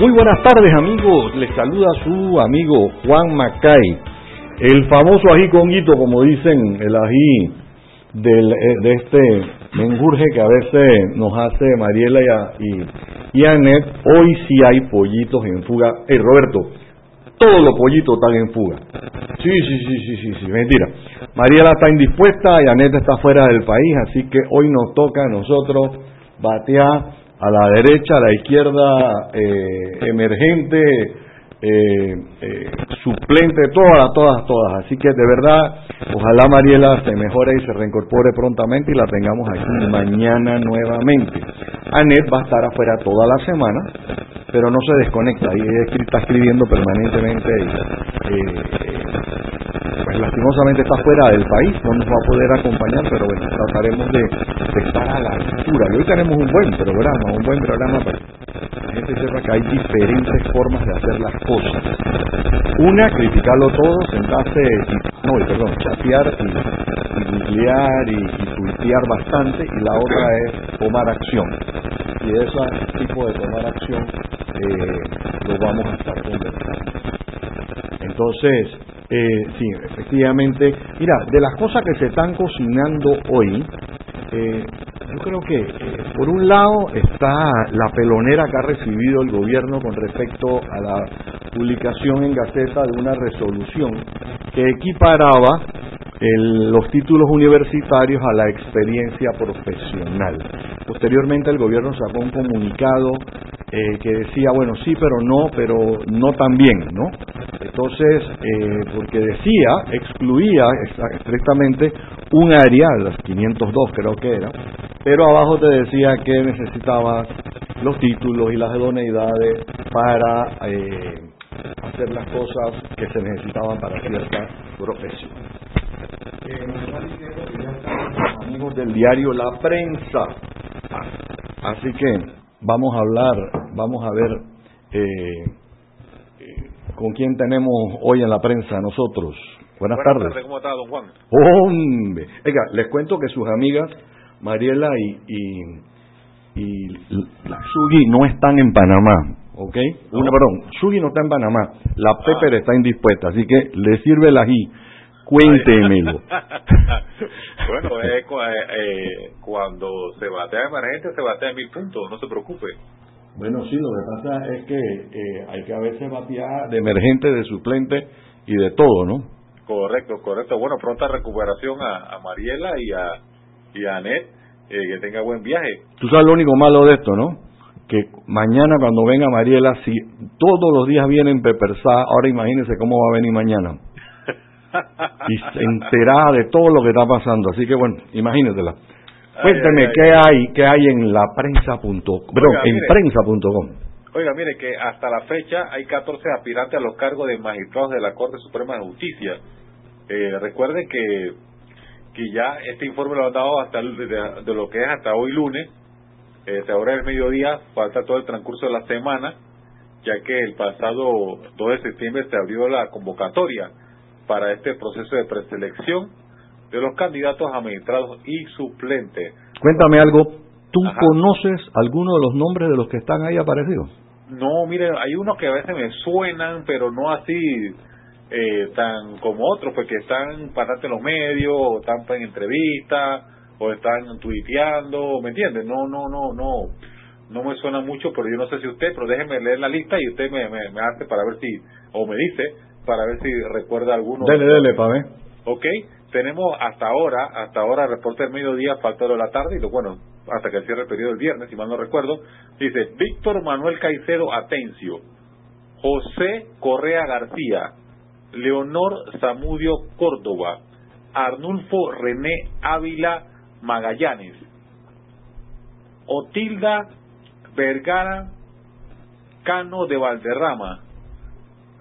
Muy buenas tardes amigos, les saluda su amigo Juan Macay, el famoso ají conguito, como dicen, el ají del, eh, de este menjurje que a veces nos hace Mariela y, y, Anet. Hoy sí hay pollitos en fuga. Hey Roberto, todos los pollitos están en fuga. Sí, sí, sí, sí, sí, sí, mentira. Mariela está indispuesta y Anet está fuera del país, así que hoy nos toca a nosotros batear a la derecha, a la izquierda, eh, emergente, eh, eh, suplente, todas, todas, todas. Así que de verdad, ojalá Mariela se mejore y se reincorpore prontamente y la tengamos aquí mañana nuevamente. Anet va a estar afuera toda la semana, pero no se desconecta y está escribiendo permanentemente. pues lastimosamente está fuera del país, no nos va a poder acompañar, pero bueno, trataremos de, estar a la altura. Y hoy tenemos un buen programa, un buen programa para gente sepa que hay diferentes formas de hacer las cosas. Una, criticarlo todo, sentarse, y, no, perdón, chatear y, y nuclear y, y bastante, y la otra es tomar acción. Y ese tipo de tomar acción eh, lo vamos a estar conversando. Entonces, eh, sí, efectivamente, mira, de las cosas que se están cocinando hoy, eh, yo creo que eh, por un lado está la pelonera que ha recibido el gobierno con respecto a la publicación en Gaceta de una resolución que equiparaba los títulos universitarios a la experiencia profesional. Posteriormente el gobierno sacó un comunicado eh, que decía, bueno, sí, pero no, pero no también, ¿no? Entonces, eh, porque decía, excluía estrictamente un área, las 502 creo que era, pero abajo te decía que necesitabas los títulos y las idoneidades para eh, hacer las cosas que se necesitaban para cierta profesión. amigos del diario La Prensa. Así que vamos a hablar, vamos a ver eh, eh, con quién tenemos hoy en la prensa nosotros. Buenas, tardes. ¿Cómo está, don Juan? Hombre, oiga, les cuento que sus amigas Mariela y, y, y Sugi no están en Panamá, ¿ok? Una, perdón, Sugi no está en Panamá, la ah. Pepper está indispuesta, así que le sirve el ají Cuéntemelo. bueno, eh, eh, cuando se batea emergente, se batea en mil puntos, no se preocupe. Bueno, sí, lo que pasa es que eh, hay que a veces batear de emergente, de suplente y de todo, ¿no? Correcto, correcto. Bueno, pronta recuperación a, a Mariela y a, y a Anet, que tenga buen viaje. Tú sabes lo único malo de esto, ¿no? Que mañana cuando venga Mariela, si todos los días vienen Pepersá, ahora imagínense cómo va a venir mañana y se entera de todo lo que está pasando. Así que bueno, imagínatela. Cuénteme qué hay, qué hay en la prensa.com, en prensa.com. Oiga, mire que hasta la fecha hay 14 aspirantes a los cargos de magistrados de la Corte Suprema de Justicia. Eh, recuerden que que ya este informe lo han dado hasta de, lo que es hasta hoy lunes, eh, ahora es mediodía, falta todo el transcurso de la semana, ya que el pasado 2 de septiembre se abrió la convocatoria para este proceso de preselección de los candidatos a magistrados y suplentes. Cuéntame algo, ¿tú conoces alguno de los nombres de los que están ahí aparecidos? No, mire, hay unos que a veces me suenan, pero no así eh, tan como otros, porque están bastante en los medios, o están en entrevistas, o están tuiteando, ¿me entiendes? No, no, no, no, no me suena mucho, pero yo no sé si usted, pero déjeme leer la lista y usted me, me, me hace para ver si, o me dice para ver si recuerda alguno. Dele, dele, para ver. Ok, tenemos hasta ahora, hasta ahora reporte del mediodía, falta de la tarde, y lo, bueno, hasta que cierre el periodo el viernes, si mal no recuerdo, dice Víctor Manuel Caicedo Atencio, José Correa García, Leonor Zamudio Córdoba, Arnulfo René Ávila Magallanes, Otilda Vergara Cano de Valderrama,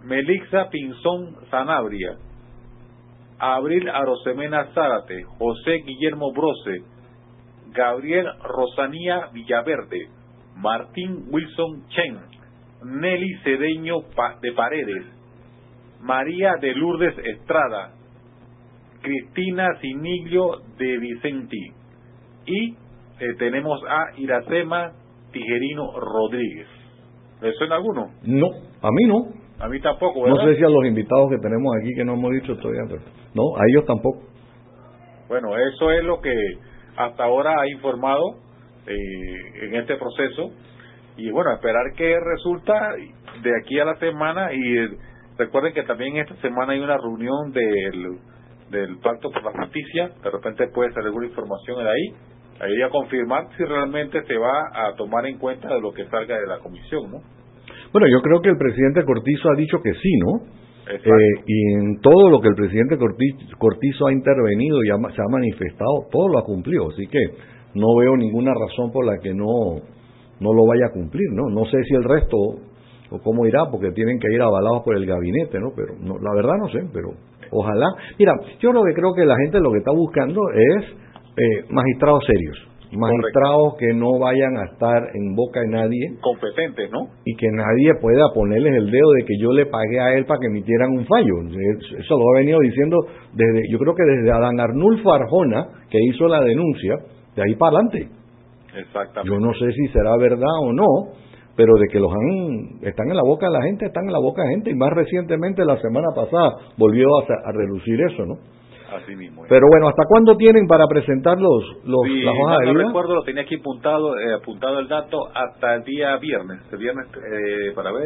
Melixa Pinzón Sanabria, Abril Arosemena Zárate, José Guillermo Brose, Gabriel Rosanía Villaverde, Martín Wilson Chen, Nelly Cedeño de Paredes, María de Lourdes Estrada, Cristina Siniglio de Vicenti y eh, tenemos a Iracema Tijerino Rodríguez. ¿Le suena alguno? No, a mí no. A mí tampoco, ¿verdad? No sé si a los invitados que tenemos aquí que no hemos dicho todavía, pero no, a ellos tampoco. Bueno, eso es lo que hasta ahora ha informado eh, en este proceso y bueno, esperar que resulta de aquí a la semana y eh, recuerden que también esta semana hay una reunión del, del Pacto por la Justicia, de repente puede salir alguna información de ahí, ahí a confirmar si realmente se va a tomar en cuenta de lo que salga de la comisión, ¿no? Bueno, yo creo que el presidente Cortizo ha dicho que sí, ¿no? Eh, y en todo lo que el presidente Cortizo, ha intervenido y se ha manifestado, todo lo ha cumplido. Así que no veo ninguna razón por la que no, no lo vaya a cumplir, ¿no? No sé si el resto o cómo irá, porque tienen que ir avalados por el gabinete, ¿no? Pero no, la verdad no sé, pero ojalá. Mira, yo lo que creo que la gente lo que está buscando es eh, magistrados serios magistrados que no vayan a estar en boca de nadie. Competentes, ¿no? Y que nadie pueda ponerles el dedo de que yo le pagué a él para que emitieran un fallo. Eso lo ha venido diciendo desde, yo creo que desde Adán Arnulfo Arjona, que hizo la denuncia, de ahí para adelante. Exactamente. Yo no sé si será verdad o no, pero de que los han, están en la boca de la gente, están en la boca de gente, y más recientemente, la semana pasada, volvió a, a relucir eso, ¿no? Así mismo. Pero bueno, ¿hasta cuándo tienen para presentar los, los las hojas no, recuerdo, lo tenía aquí apuntado, eh, apuntado el dato hasta el día viernes. El viernes eh, para ver.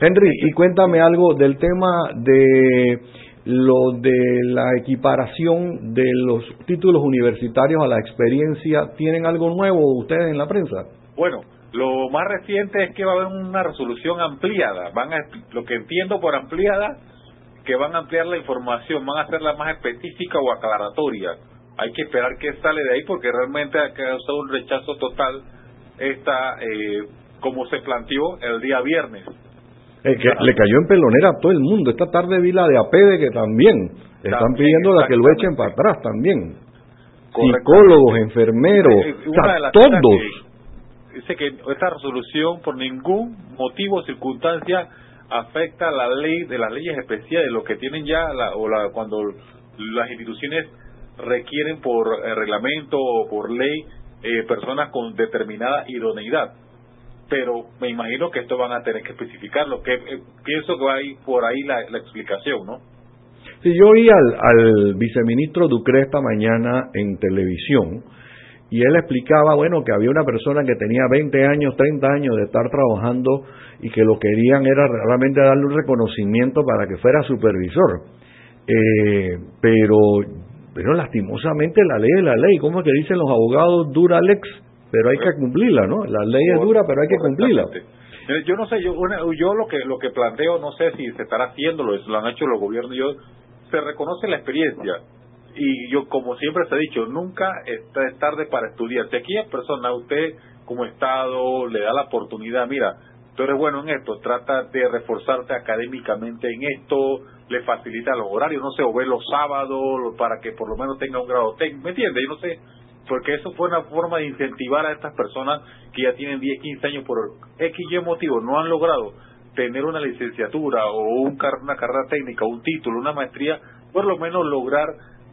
Henry, y cuéntame algo del tema de lo de la equiparación de los títulos universitarios a la experiencia. ¿Tienen algo nuevo ustedes en la prensa? Bueno, lo más reciente es que va a haber una resolución ampliada. Van a, lo que entiendo por ampliada que van a ampliar la información, van a hacerla más específica o aclaratoria. Hay que esperar que sale de ahí porque realmente ha causado un rechazo total esta, eh, como se planteó el día viernes. que le cayó en pelonera a todo el mundo. Esta tarde vi la de APEDE que también están pidiendo la que lo echen para atrás también. Psicólogos, enfermeros, todos. dice que esta resolución por ningún motivo o circunstancia afecta la ley de las leyes especiales, lo que tienen ya la, o la, cuando las instituciones requieren por eh, reglamento o por ley eh, personas con determinada idoneidad. Pero me imagino que esto van a tener que especificarlo, que eh, pienso que va a ir por ahí la, explicación, ¿no? Sí, yo oí al, al viceministro esta mañana en televisión y él explicaba, bueno, que había una persona que tenía 20 años, 30 años de estar trabajando y que lo querían era realmente darle un reconocimiento para que fuera supervisor. Eh, pero, pero lastimosamente la ley es la ley, como que dicen los abogados, dura lex, pero hay que cumplirla, ¿no? La ley es dura, pero hay que cumplirla. Yo no sé, yo, yo lo que lo que planteo, no sé si se estará haciendo, lo, lo han hecho los gobiernos, yo se reconoce la experiencia y yo como siempre se ha dicho, nunca es tarde para estudiar. Si aquí es persona, usted como Estado le da la oportunidad, mira, tú eres bueno en esto, trata de reforzarte académicamente en esto, le facilita los horarios, no sé, o ve los sábados para que por lo menos tenga un grado técnico, ¿me entiendes? Yo no sé, porque eso fue una forma de incentivar a estas personas que ya tienen 10, 15 años por X y motivo, no han logrado tener una licenciatura o un, una carrera técnica, un título, una maestría, por lo menos lograr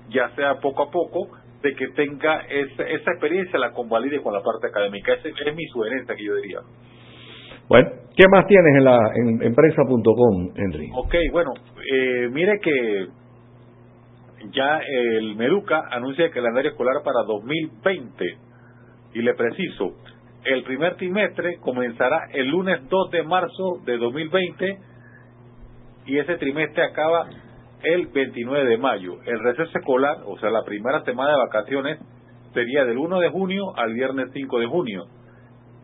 ya sea poco a poco, de que tenga esa, esa experiencia, la convalide con la parte académica. Esa es mi sugerencia que yo diría. Bueno, ¿qué más tienes en la en empresa.com, Henry? Ok, bueno, eh, mire que ya el Meduca anuncia el calendario escolar para 2020 y le preciso, el primer trimestre comenzará el lunes 2 de marzo de 2020 y ese trimestre acaba el 29 de mayo. El receso escolar, o sea, la primera semana de vacaciones, sería del 1 de junio al viernes 5 de junio.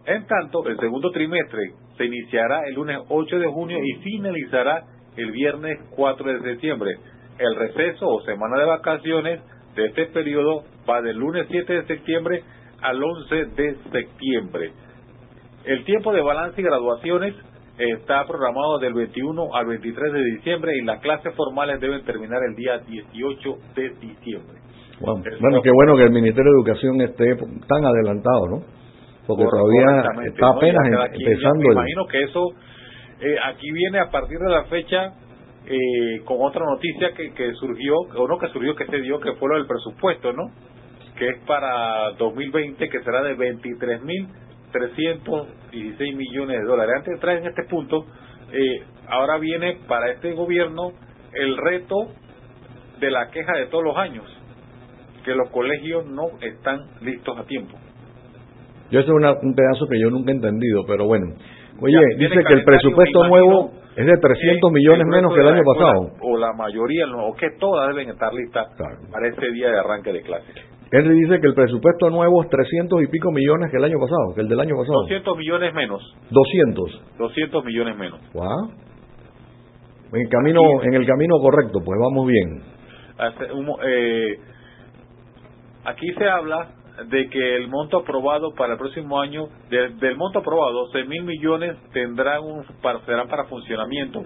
En tanto, el segundo trimestre se iniciará el lunes 8 de junio y finalizará el viernes 4 de septiembre. El receso o semana de vacaciones de este periodo va del lunes 7 de septiembre al 11 de septiembre. El tiempo de balance y graduaciones está programado del 21 al 23 de diciembre y las clases formales deben terminar el día 18 de diciembre. Bueno, qué bueno que el Ministerio de Educación esté tan adelantado, ¿no? Porque todavía está apenas empezando. Me imagino que eso eh, aquí viene a partir de la fecha eh, con otra noticia que, que surgió, o no que surgió, que se dio, que fue lo del presupuesto, ¿no? Que es para 2020, que será de 23.316 millones de dólares. Antes de entrar en este punto, eh, ahora viene para este gobierno el reto de la queja de todos los años, que los colegios no están listos a tiempo. Yo eso es un pedazo que yo nunca he entendido, pero bueno. Oye, dice que el presupuesto nuevo es de 300 millones menos que el año pasado. O la mayoría, o que todas deben estar listas para este día de arranque de clases. Henry dice que el presupuesto nuevo es 300 y pico millones que el año pasado, que el del año pasado. 200 millones menos. 200. 200 millones menos. Wow. En el camino, en el camino correcto, pues vamos bien. Eh, aquí se habla de que el monto aprobado para el próximo año, del monto aprobado, 12 mil millones tendrán un, para, serán para funcionamiento,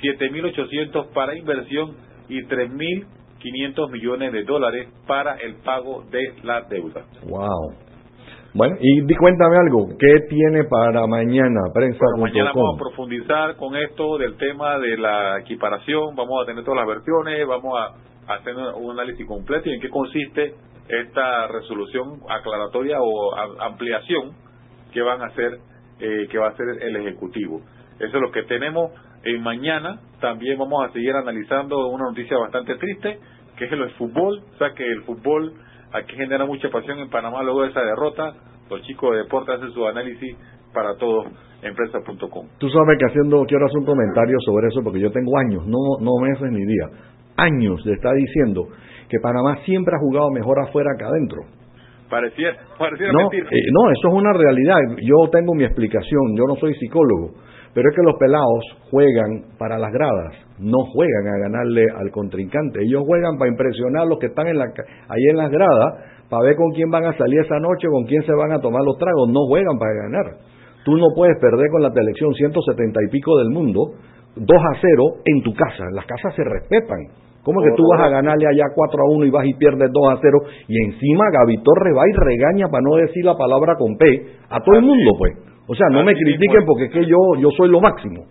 7 mil 800 para inversión y 3 mil 500 millones de dólares para el pago de la deuda. Wow. Bueno, y cuéntame algo, ¿qué tiene para mañana prensa? mañana vamos a profundizar con esto del tema de la equiparación, vamos a tener todas las versiones, vamos a hacer un análisis completo y en qué consiste esta resolución aclaratoria o ampliación que van a hacer eh, que va a hacer el ejecutivo eso es lo que tenemos en mañana también vamos a seguir analizando una noticia bastante triste que es el fútbol o sea que el fútbol aquí genera mucha pasión en Panamá luego de esa derrota los chicos de deporte hacen su análisis para todos empresa.com tú sabes que haciendo quiero hacer un comentario sobre eso porque yo tengo años no no meses ni días años de estar diciendo que Panamá siempre ha jugado mejor afuera que adentro. Pareciera, pareciera no, eh, no, eso es una realidad. Yo tengo mi explicación, yo no soy psicólogo, pero es que los pelados juegan para las gradas, no juegan a ganarle al contrincante. Ellos juegan para impresionar a los que están en la, ahí en las gradas, para ver con quién van a salir esa noche, con quién se van a tomar los tragos. No juegan para ganar. Tú no puedes perder con la selección 170 y pico del mundo, 2 a 0 en tu casa. Las casas se respetan. ¿Cómo que tú vas a ganarle allá 4 a 1 y vas y pierdes 2 a 0? Y encima Gaby Torres va y regaña para no decir la palabra con P a todo el mundo, pues. O sea, no me critiquen porque es que yo, yo soy lo máximo.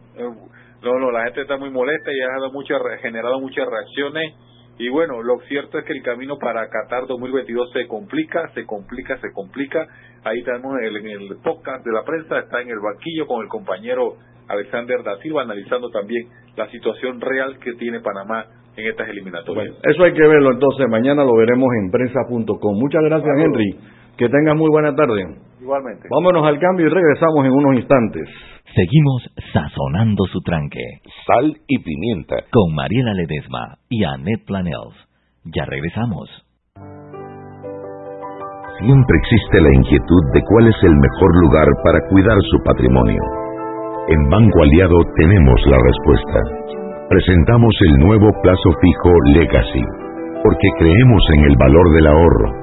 No, no, la gente está muy molesta y ha muchas, generado muchas reacciones. Y bueno, lo cierto es que el camino para Qatar 2022 se complica, se complica, se complica. Ahí estamos en el, en el podcast de la prensa, está en el banquillo con el compañero Alexander da Silva analizando también la situación real que tiene Panamá en estas eliminatorias. eso hay que verlo entonces, mañana lo veremos en prensa.com. Muchas gracias Henry, que tengas muy buena tarde. Igualmente. Vámonos al cambio y regresamos en unos instantes. Seguimos sazonando su tranque. Sal y pimienta. Con Mariela Ledesma y Annette Planels. Ya regresamos. Siempre existe la inquietud de cuál es el mejor lugar para cuidar su patrimonio. En Banco Aliado tenemos la respuesta presentamos el nuevo plazo fijo Legacy, porque creemos en el valor del ahorro,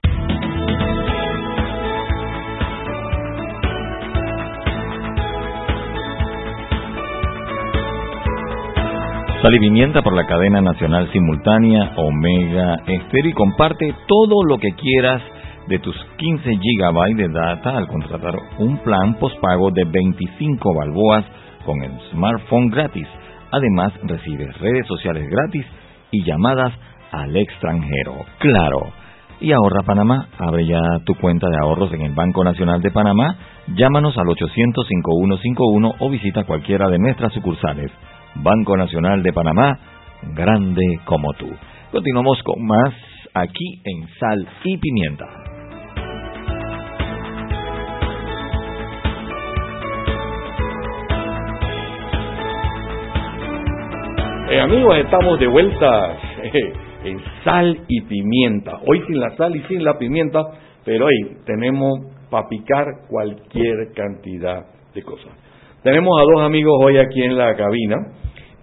Sal y por la cadena nacional simultánea Omega Estéreo y comparte todo lo que quieras de tus 15 GB de data al contratar un plan postpago de 25 balboas con el smartphone gratis. Además, recibes redes sociales gratis y llamadas al extranjero. Claro. Y ahorra Panamá. Abre ya tu cuenta de ahorros en el Banco Nacional de Panamá. Llámanos al 800-5151 o visita cualquiera de nuestras sucursales. Banco Nacional de Panamá, grande como tú. Continuamos con más aquí en Sal y Pimienta. Eh, amigos, estamos de vuelta eh, en sal y pimienta. Hoy sin la sal y sin la pimienta, pero hoy tenemos para picar cualquier cantidad de cosas. Tenemos a dos amigos hoy aquí en la cabina.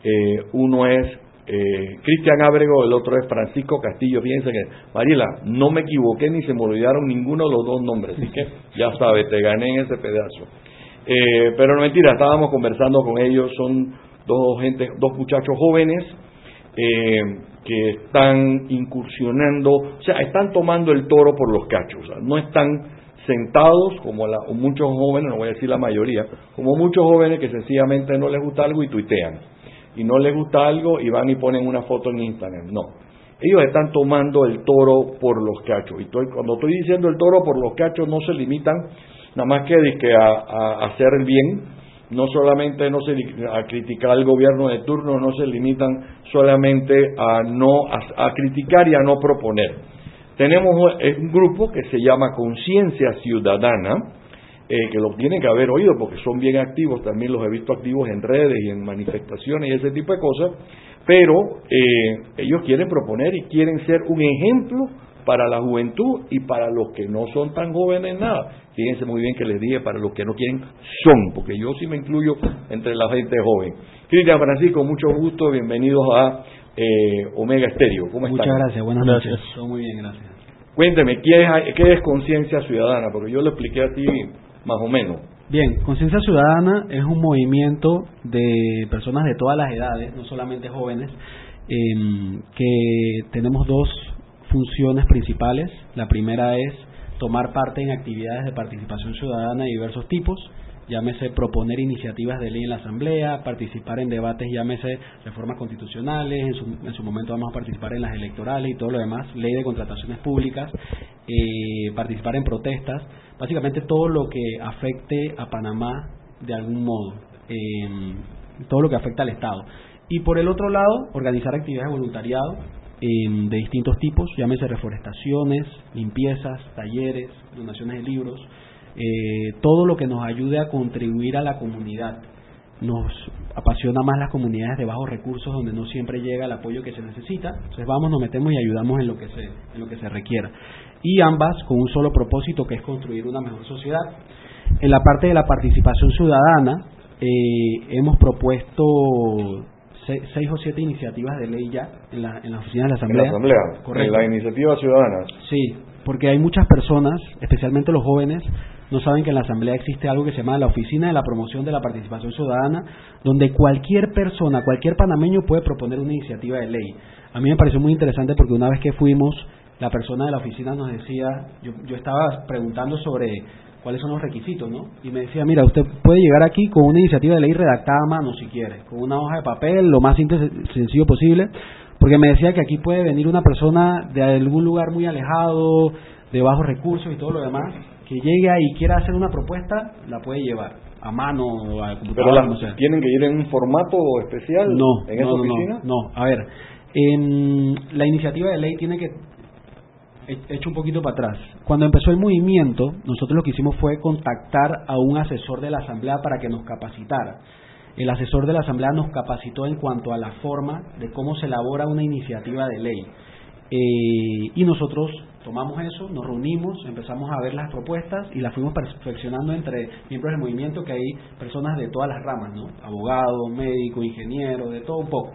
Eh, uno es eh, Cristian Ábrego, el otro es Francisco Castillo. Fíjense que, Mariela, no me equivoqué ni se me olvidaron ninguno de los dos nombres, así que ya sabes, te gané en ese pedazo. Eh, pero no mentira, estábamos conversando con ellos, son dos gente, dos muchachos jóvenes que están incursionando, o sea, están tomando el toro por los cachos, no están sentados como muchos jóvenes, no voy a decir la mayoría, como muchos jóvenes que sencillamente no les gusta algo y tuitean y no les gusta algo y van y ponen una foto en Instagram. No. Ellos están tomando el toro por los cachos. Y cuando estoy diciendo el toro por los cachos, no se limitan nada más que, a, hacer el bien, no solamente no se, a criticar al gobierno de turno, no se limitan solamente a, no, a, criticar y a no proponer. Tenemos un grupo que se llama Conciencia Ciudadana, eh, que los tienen que haber oído porque son bien activos, también los he visto activos en redes y en manifestaciones y ese tipo de cosas, pero eh, ellos quieren proponer y quieren ser un ejemplo para la juventud y para los que no son tan jóvenes nada. Fíjense muy bien que les dije para los que no quieren son, porque yo sí me incluyo entre la gente joven. Cristian Francisco, mucho gusto, bienvenidos a eh, Omega Estéreo. ¿Cómo están? Muchas gracias, buenas noches. Muy bien, gracias. Cuénteme, ¿qué es, qué es conciencia ciudadana? Porque yo lo expliqué a ti más o menos. Bien, Conciencia Ciudadana es un movimiento de personas de todas las edades, no solamente jóvenes, em, que tenemos dos funciones principales. La primera es tomar parte en actividades de participación ciudadana de diversos tipos llámese proponer iniciativas de ley en la Asamblea, participar en debates, llámese reformas constitucionales, en su, en su momento vamos a participar en las electorales y todo lo demás, ley de contrataciones públicas, eh, participar en protestas, básicamente todo lo que afecte a Panamá de algún modo, eh, todo lo que afecta al Estado. Y por el otro lado, organizar actividades de voluntariado de distintos tipos, llámese reforestaciones, limpiezas, talleres, donaciones de libros, eh, todo lo que nos ayude a contribuir a la comunidad. Nos apasiona más las comunidades de bajos recursos donde no siempre llega el apoyo que se necesita. Entonces vamos, nos metemos y ayudamos en lo que se, en lo que se requiera. Y ambas con un solo propósito que es construir una mejor sociedad. En la parte de la participación ciudadana eh, hemos propuesto seis, o siete iniciativas de ley ya en la, en la oficina de la Asamblea. En la Asamblea, Correcto. en la iniciativa ciudadana. Sí, porque hay muchas personas, especialmente los jóvenes, no saben que en la Asamblea existe algo que se llama la Oficina de la Promoción de la Participación Ciudadana, donde cualquier persona, cualquier panameño puede proponer una iniciativa de ley. A mí me pareció muy interesante porque una vez que fuimos, la persona de la oficina nos decía, yo, yo estaba preguntando sobre cuáles son los requisitos, ¿no? Y me decía, mira, usted puede llegar aquí con una iniciativa de ley redactada a mano si quiere, con una hoja de papel, lo más sencillo posible, porque me decía que aquí puede venir una persona de algún lugar muy alejado, de bajos recursos y todo lo demás, que llegue ahí y quiera hacer una propuesta, la puede llevar a mano o a computadora. Pero ¿Tienen que ir en un formato especial no, en esa oficina? No, no, a ver, en la iniciativa de ley tiene que hecho un poquito para atrás. Cuando empezó el movimiento, nosotros lo que hicimos fue contactar a un asesor de la Asamblea para que nos capacitara. El asesor de la Asamblea nos capacitó en cuanto a la forma de cómo se elabora una iniciativa de ley. Eh, y nosotros tomamos eso, nos reunimos, empezamos a ver las propuestas y las fuimos perfeccionando entre miembros del movimiento, que hay personas de todas las ramas, ¿no? Abogados, médicos, ingenieros, de todo un poco.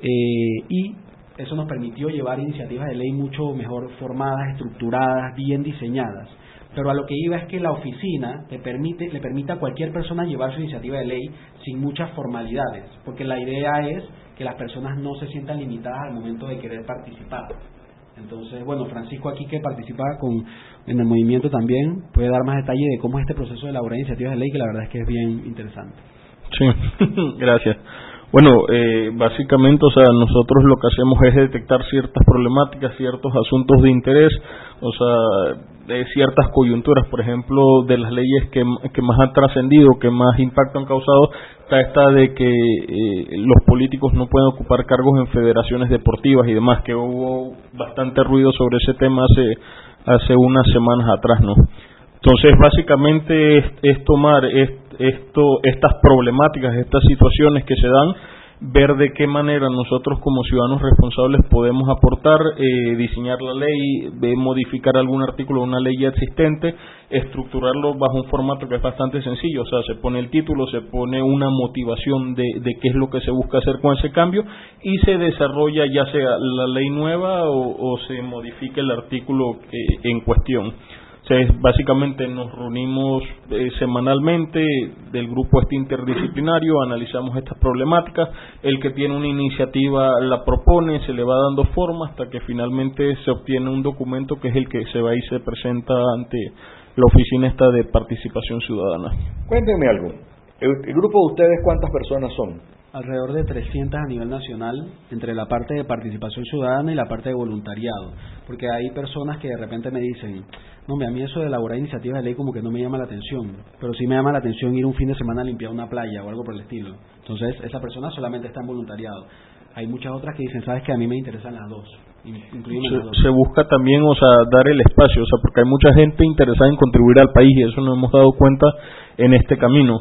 Eh, y eso nos permitió llevar iniciativas de ley mucho mejor formadas, estructuradas, bien diseñadas. Pero a lo que iba es que la oficina le permite, le permite a cualquier persona llevar su iniciativa de ley sin muchas formalidades, porque la idea es que las personas no se sientan limitadas al momento de querer participar. Entonces, bueno, Francisco aquí que participa con, en el movimiento también puede dar más detalle de cómo es este proceso de elaborar iniciativas de ley, que la verdad es que es bien interesante. Sí, gracias. Bueno, eh, básicamente, o sea, nosotros lo que hacemos es detectar ciertas problemáticas, ciertos asuntos de interés, o sea, de ciertas coyunturas, por ejemplo, de las leyes que, que más han trascendido, que más impacto han causado, está esta de que eh, los políticos no pueden ocupar cargos en federaciones deportivas y demás, que hubo bastante ruido sobre ese tema hace, hace unas semanas atrás, ¿no? Entonces, básicamente es, tomar esto, estas problemáticas, estas situaciones que se dan, ver de qué manera nosotros como ciudadanos responsables podemos aportar, eh, diseñar la ley, de modificar algún artículo de una ley ya existente, estructurarlo bajo un formato que es bastante sencillo, o sea, se pone el título, se pone una motivación de, de qué es lo que se busca hacer con ese cambio y se desarrolla ya sea la ley nueva o, se modifique el artículo eh, en cuestión básicamente nos reunimos eh, semanalmente del grupo este interdisciplinario, analizamos estas problemáticas, el que tiene una iniciativa la propone, se le va dando forma hasta que finalmente se obtiene un documento que es el que se va y se presenta ante la oficina esta de participación ciudadana. Cuéntenme algo, el grupo de ustedes cuántas personas son? Alrededor de 300 a nivel nacional entre la parte de participación ciudadana y la parte de voluntariado, porque hay personas que de repente me dicen, no, a mí eso de elaborar iniciativas de ley como que no me llama la atención, pero sí me llama la atención ir un fin de semana a limpiar una playa o algo por el estilo. Entonces, esa persona solamente está en voluntariado. Hay muchas otras que dicen, sabes que a mí me interesan las dos. Se, se, busca también, o sea, dar el espacio, o sea, porque hay mucha gente interesada en contribuir al país y eso nos hemos dado cuenta en este camino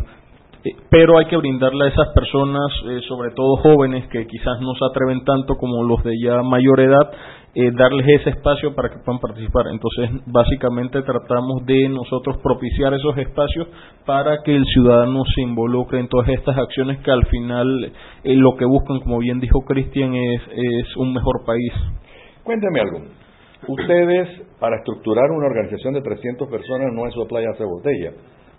pero hay que brindarle a esas personas, eh, sobre todo jóvenes que quizás no se atreven tanto como los de ya mayor edad, eh, darles ese espacio para que puedan participar. Entonces, básicamente tratamos de nosotros propiciar esos espacios para que el ciudadano se involucre en todas estas acciones que al final eh, lo que buscan, como bien dijo Cristian, es, un mejor país. Cuénteme algo. Ustedes, para estructurar una organización de 300 personas, no es su playa hace botella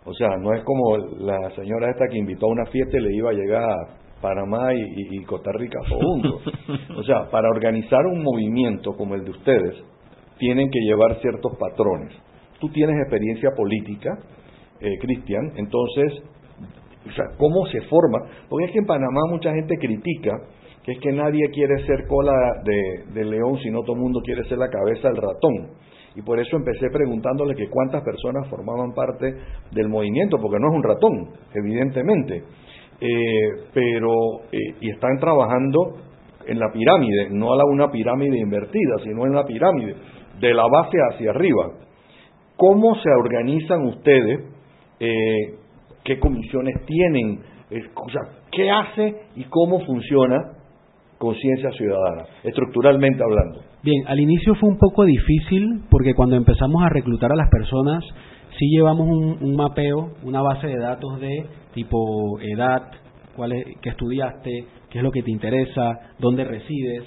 o sea, no es como la señora esta que invitó a una fiesta y le iba a llegar a Panamá y, Costa Rica juntos. O sea, para organizar un movimiento como el de ustedes, tienen que llevar ciertos patrones. Tú tienes experiencia política, eh, Cristian, entonces, o sea, ¿cómo se forma? Porque es que en Panamá mucha gente critica que es que nadie quiere ser cola de, de león, sino todo el mundo quiere ser la cabeza del ratón y por eso empecé preguntándole que cuántas personas formaban parte del movimiento, porque no es un ratón, evidentemente, eh, pero eh, y están trabajando en la pirámide, no a la una pirámide invertida, sino en la pirámide, de la base hacia arriba. ¿Cómo se organizan ustedes? Eh, ¿Qué comisiones tienen? O sea, ¿qué hace y cómo funciona conciencia ciudadana, estructuralmente hablando? Bien, al inicio fue un poco difícil porque cuando empezamos a reclutar a las personas, sí llevamos un, mapeo, una base de datos de tipo edad, cuál es, qué estudiaste, qué es lo que te interesa, dónde resides.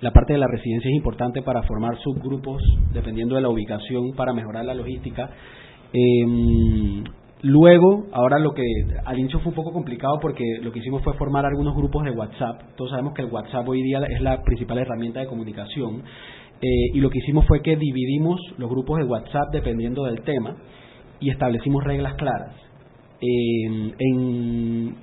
La parte de la residencia es importante para formar subgrupos dependiendo de la ubicación para mejorar la logística. Eh, Luego, ahora lo que al inicio fue un poco complicado porque lo que hicimos fue formar algunos grupos de WhatsApp. Todos sabemos que el WhatsApp hoy día es la principal herramienta de comunicación. Eh, y lo que hicimos fue que dividimos los grupos de WhatsApp dependiendo del tema y establecimos reglas claras. en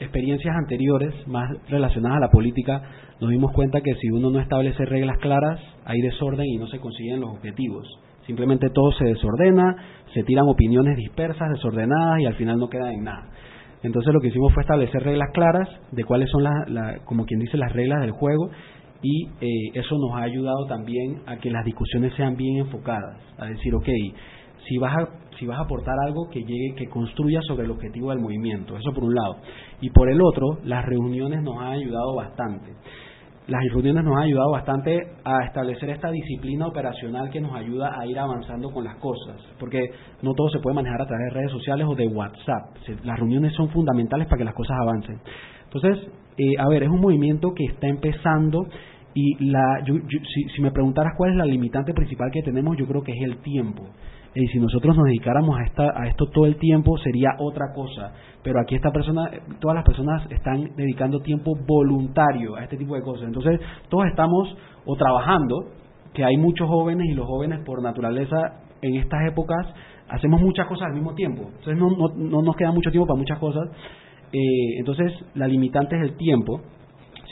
experiencias anteriores, más relacionadas a la política, nos dimos cuenta que si uno no establece reglas claras, hay desorden y no se consiguen los objetivos. Simplemente todo se desordena, se tiran opiniones dispersas, desordenadas y al final no queda en nada. Entonces lo que hicimos fue establecer reglas claras de cuáles son las, como quien dice, las reglas del juego y eh, eso nos ha ayudado también a que las discusiones sean bien enfocadas, a decir, ok, si vas a, si vas a aportar algo que llegue, que construya sobre el objetivo del movimiento, eso por un lado. Y por el otro, las reuniones nos han ayudado bastante. Las reuniones nos han ayudado bastante a establecer esta disciplina operacional que nos ayuda a ir avanzando con las cosas, porque no todo se puede manejar a través de redes sociales o de WhatsApp. Las reuniones son fundamentales para que las cosas avancen. Entonces, eh, a ver, es un movimiento que está empezando y la, si, si me preguntaras cuál es la limitante principal que tenemos, yo creo que es el tiempo y si nosotros nos dedicáramos a, esta, a esto todo el tiempo sería otra cosa. Pero aquí esta persona, todas las personas están dedicando tiempo voluntario a este tipo de cosas. Entonces todos estamos o trabajando, que hay muchos jóvenes y los jóvenes por naturaleza en estas épocas hacemos muchas cosas al mismo tiempo. Entonces no, no, no nos queda mucho tiempo para muchas cosas. Eh, entonces la limitante es el tiempo.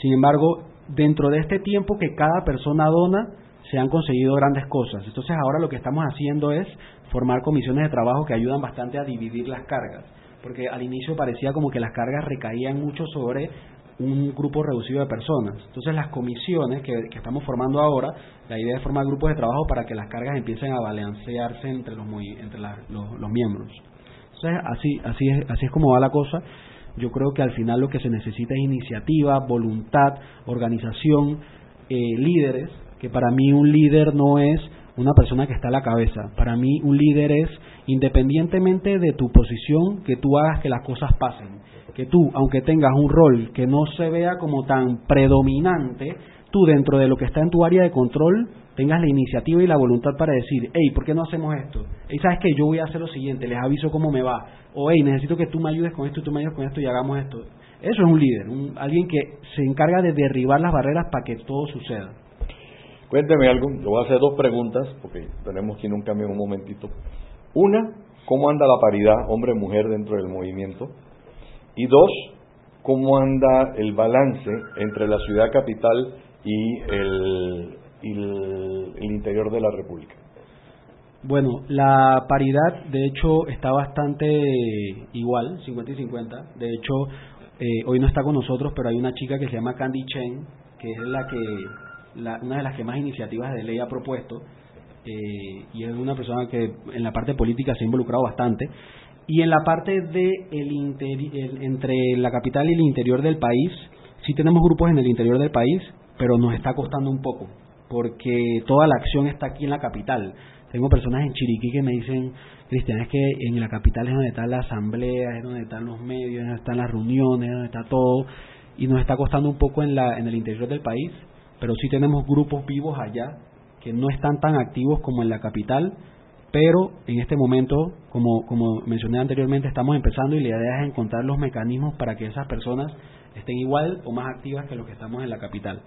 Sin embargo, dentro de este tiempo que cada persona dona, se han conseguido grandes cosas. Entonces ahora lo que estamos haciendo es formar comisiones de trabajo que ayudan bastante a dividir las cargas, porque al inicio parecía como que las cargas recaían mucho sobre un grupo reducido de personas. Entonces las comisiones que, estamos formando ahora, la idea es formar grupos de trabajo para que las cargas empiecen a balancearse entre los, entre los, miembros. Entonces así, así, es, así es como va la cosa. Yo creo que al final lo que se necesita es iniciativa, voluntad, organización, eh, líderes que para mí un líder no es una persona que está a la cabeza. Para mí un líder es, independientemente de tu posición, que tú hagas que las cosas pasen. Que tú, aunque tengas un rol que no se vea como tan predominante, tú dentro de lo que está en tu área de control tengas la iniciativa y la voluntad para decir, hey, ¿por qué no hacemos esto? Hey, ¿sabes qué? Yo voy a hacer lo siguiente, les aviso cómo me va. O hey, necesito que tú me ayudes con esto y tú me ayudes con esto y hagamos esto. Eso es un líder, un, alguien que se encarga de derribar las barreras para que todo suceda. Cuénteme algo, le voy a hacer dos preguntas, porque tenemos que ir un cambio en un momentito. Una, ¿cómo anda la paridad hombre-mujer dentro del movimiento? Y dos, ¿cómo anda el balance entre la ciudad capital y el, interior de la República? Bueno, la paridad de hecho está bastante igual, 50 y 50. De hecho, eh, hoy no está con nosotros, pero hay una chica que se llama Candy Chen, que es la que una de las que más iniciativas de ley ha propuesto eh, y es una persona que en la parte política se ha involucrado bastante y en la parte de el, entre la capital y el interior del país sí tenemos grupos en el interior del país pero nos está costando un poco porque toda la acción está aquí en la capital. Tengo personas en Chiriquí que me dicen Cristian es que en la capital es donde está la asamblea es donde están los medios es donde están las reuniones es donde está todo y nos está costando un poco en la en el interior del país pero sí tenemos grupos vivos allá que no están tan activos como en la capital, pero en este momento, como, como mencioné anteriormente, estamos empezando y la idea es encontrar los mecanismos para que esas personas estén igual o más activas que los que estamos en la capital.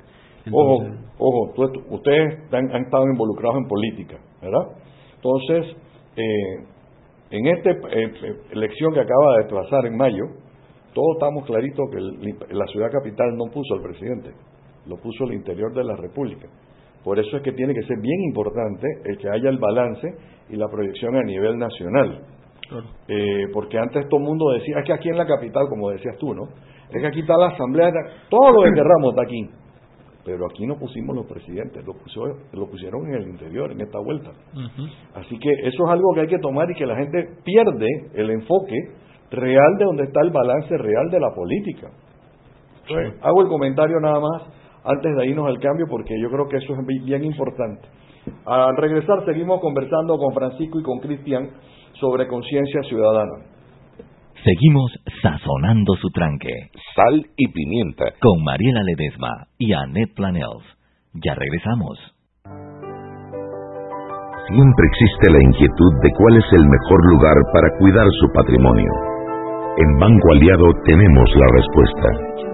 ojo, ojo, ustedes han, estado involucrados en política, ¿verdad? Entonces, eh, en esta eh, elección que acaba de pasar en mayo, todos estamos claritos que la ciudad capital no puso al presidente lo puso el interior de la República. Por eso es que tiene que ser bien importante el que haya el balance y la proyección a nivel nacional. Eh, porque antes todo el mundo decía, es que aquí en la capital, como decías tú, ¿no? Es que aquí está la asamblea, todo lo enterramos está aquí. Pero aquí no pusimos los presidentes, lo, lo pusieron en el interior, en esta vuelta. Así que eso es algo que hay que tomar y que la gente pierde el enfoque real de donde está el balance real de la política. hago el comentario nada más antes de irnos al cambio, porque yo creo que eso es bien importante. Al regresar seguimos conversando con Francisco y con Cristian sobre conciencia ciudadana. Seguimos sazonando su tranque. Sal y pimienta. Con Mariela Ledesma y Annette Planels. Ya regresamos. Siempre existe la inquietud de cuál es el mejor lugar para cuidar su patrimonio. En Banco Aliado tenemos la respuesta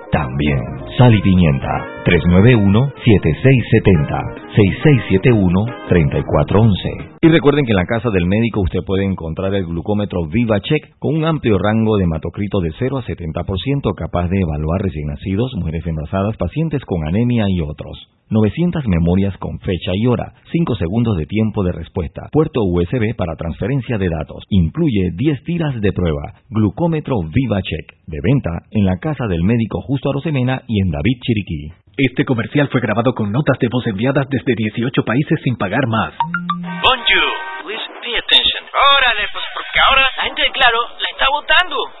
también. Sal y Pimienta 391-7670-6671-3411. Y recuerden que en la casa del médico usted puede encontrar el glucómetro VivaCheck con un amplio rango de hematocrito de 0 a 70% capaz de evaluar recién nacidos, mujeres embarazadas, pacientes con anemia y otros. 900 memorias con fecha y hora, 5 segundos de tiempo de respuesta, puerto USB para transferencia de datos, incluye 10 tiras de prueba, glucómetro VivaCheck, de venta en la casa del médico Justo Arosemena y en David Chiriquí. Este comercial fue grabado con notas de voz enviadas desde 18 países sin pagar más. Bonjour, please pay attention. Órale, pues porque ahora la gente de Claro la está votando.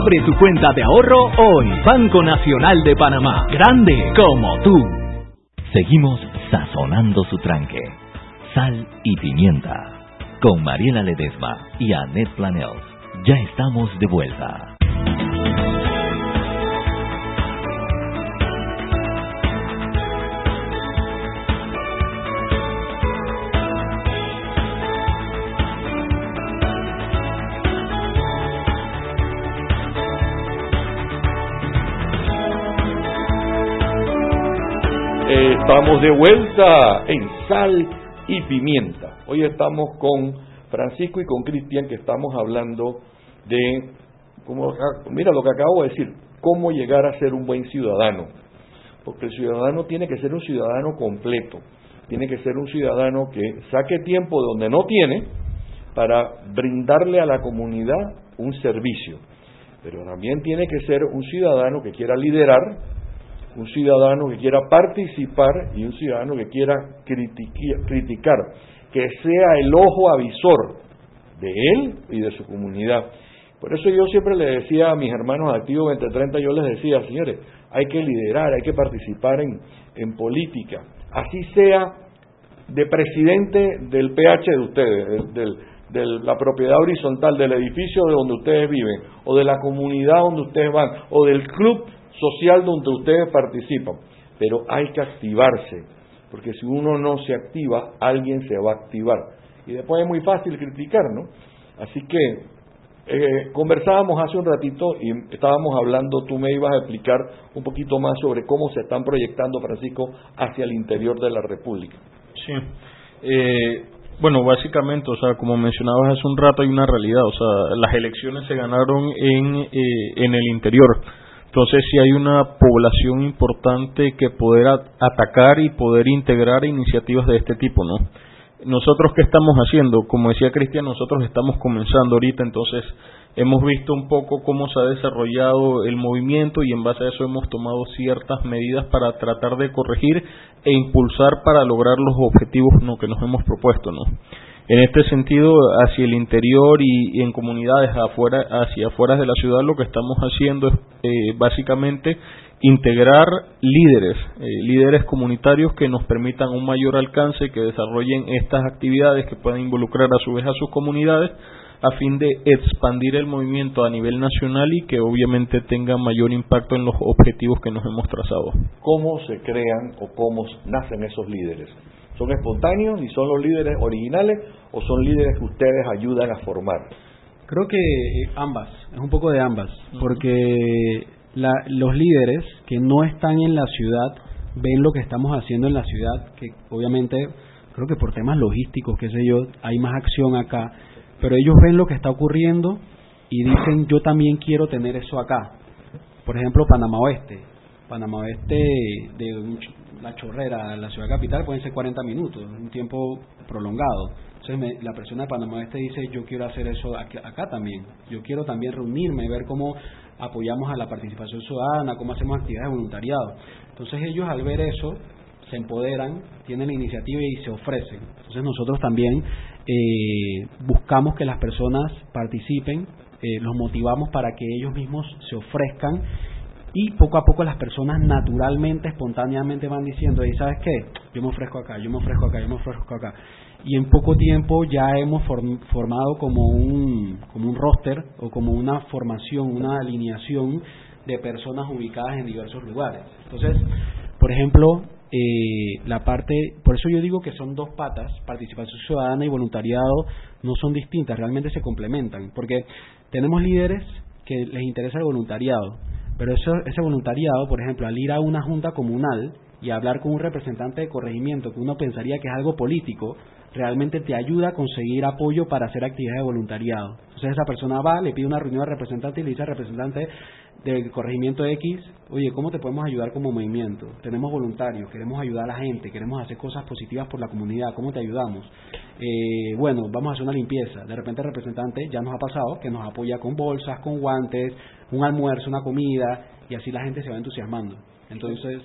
Abre tu cuenta de ahorro hoy. Banco Nacional de Panamá. Grande como tú. Seguimos sazonando su tranque. Sal y pimienta. Con Mariela Ledesma y Annette Planels. Ya estamos de vuelta. Estamos de vuelta en Sal y Pimienta. Hoy estamos con Francisco y con Cristian que estamos hablando de, como, mira lo que acabo de decir, cómo llegar a ser un buen ciudadano. Porque el ciudadano tiene que ser un ciudadano completo, tiene que ser un ciudadano que saque tiempo de donde no tiene para brindarle a la comunidad un servicio. Pero también tiene que ser un ciudadano que quiera liderar, un ciudadano que quiera participar y un ciudadano que quiera criticar, que sea el ojo avisor de él y de su comunidad. Por eso yo siempre le decía a mis hermanos activos 2030, yo les decía, señores, hay que liderar, hay que participar en, en política, así sea de presidente del PH de ustedes, del- de la propiedad horizontal del edificio de donde ustedes viven, o de la comunidad donde ustedes van, o del club social donde ustedes participan. Pero hay que activarse, porque si uno no se activa, alguien se va a activar. Y después es muy fácil criticar, ¿no? Así que eh, conversábamos hace un ratito y estábamos hablando, tú me ibas a explicar un poquito más sobre cómo se están proyectando, Francisco, hacia el interior de la República. Sí. Eh, bueno, básicamente, o sea, como mencionabas hace un rato, hay una realidad, o sea, las elecciones se ganaron en, eh, en el interior. Entonces, sí hay una población importante que poder atacar y poder integrar iniciativas de este tipo, ¿no? Nosotros, ¿qué estamos haciendo? Como decía Cristian, nosotros estamos comenzando ahorita, entonces hemos visto un poco cómo se ha desarrollado el movimiento y en base a eso hemos tomado ciertas medidas para tratar de corregir e impulsar para lograr los objetivos ¿no? que nos hemos propuesto, ¿no? En este sentido, hacia el interior y, en comunidades afuera, hacia afuera de la ciudad, lo que estamos haciendo es eh, básicamente integrar líderes, eh, líderes comunitarios que nos permitan un mayor alcance, que desarrollen estas actividades, que puedan involucrar a su vez a sus comunidades, a fin de expandir el movimiento a nivel nacional y que obviamente tenga mayor impacto en los objetivos que nos hemos trazado. ¿Cómo se crean o cómo nacen esos líderes? ¿Son espontáneos y son los líderes originales o son líderes que ustedes ayudan a formar? Creo que eh, ambas, es un poco de ambas, porque la, los líderes que no están en la ciudad ven lo que estamos haciendo en la ciudad, que obviamente creo que por temas logísticos, qué sé yo, hay más acción acá, pero ellos ven lo que está ocurriendo y dicen yo también quiero tener eso acá. Por ejemplo, Panamá Oeste. Panamá Oeste de la chorrera a la ciudad capital pueden ser 40 minutos, un tiempo prolongado. Entonces me- la persona de Panamá Oeste dice yo quiero hacer eso aquí- acá también. Yo quiero también reunirme, ver cómo apoyamos a la participación ciudadana, cómo hacemos actividades de voluntariado. Entonces ellos al ver eso se empoderan, tienen la iniciativa y se ofrecen. Entonces nosotros también eh, buscamos que las personas participen, eh, los motivamos para que ellos mismos se ofrezcan y poco a poco las personas naturalmente, espontáneamente van diciendo, y sabes qué, yo me ofrezco acá, yo me ofrezco acá, yo me ofrezco acá. Y en poco tiempo ya hemos form- formado como un, como un roster o como una formación, una alineación de personas ubicadas en diversos lugares. Entonces, por ejemplo, eh, la parte, por eso yo digo que son dos patas, participación ciudadana y voluntariado no son distintas, realmente se complementan, porque tenemos líderes que les interesa el voluntariado, pero eso, ese voluntariado, por ejemplo, al ir a una junta comunal y hablar con un representante de corregimiento que uno pensaría que es algo político, realmente te ayuda a conseguir apoyo para hacer actividades de voluntariado. Entonces esa persona va, le pide una reunión al representante y le dice al representante del corregimiento X, oye, ¿cómo te podemos ayudar como movimiento? Tenemos voluntarios, queremos ayudar a la gente, queremos hacer cosas positivas por la comunidad, ¿cómo te ayudamos? Eh, bueno, vamos a hacer una limpieza. De repente el representante ya nos ha pasado que nos apoya con bolsas, con guantes, un almuerzo, una comida, y así la gente se va entusiasmando. Entonces,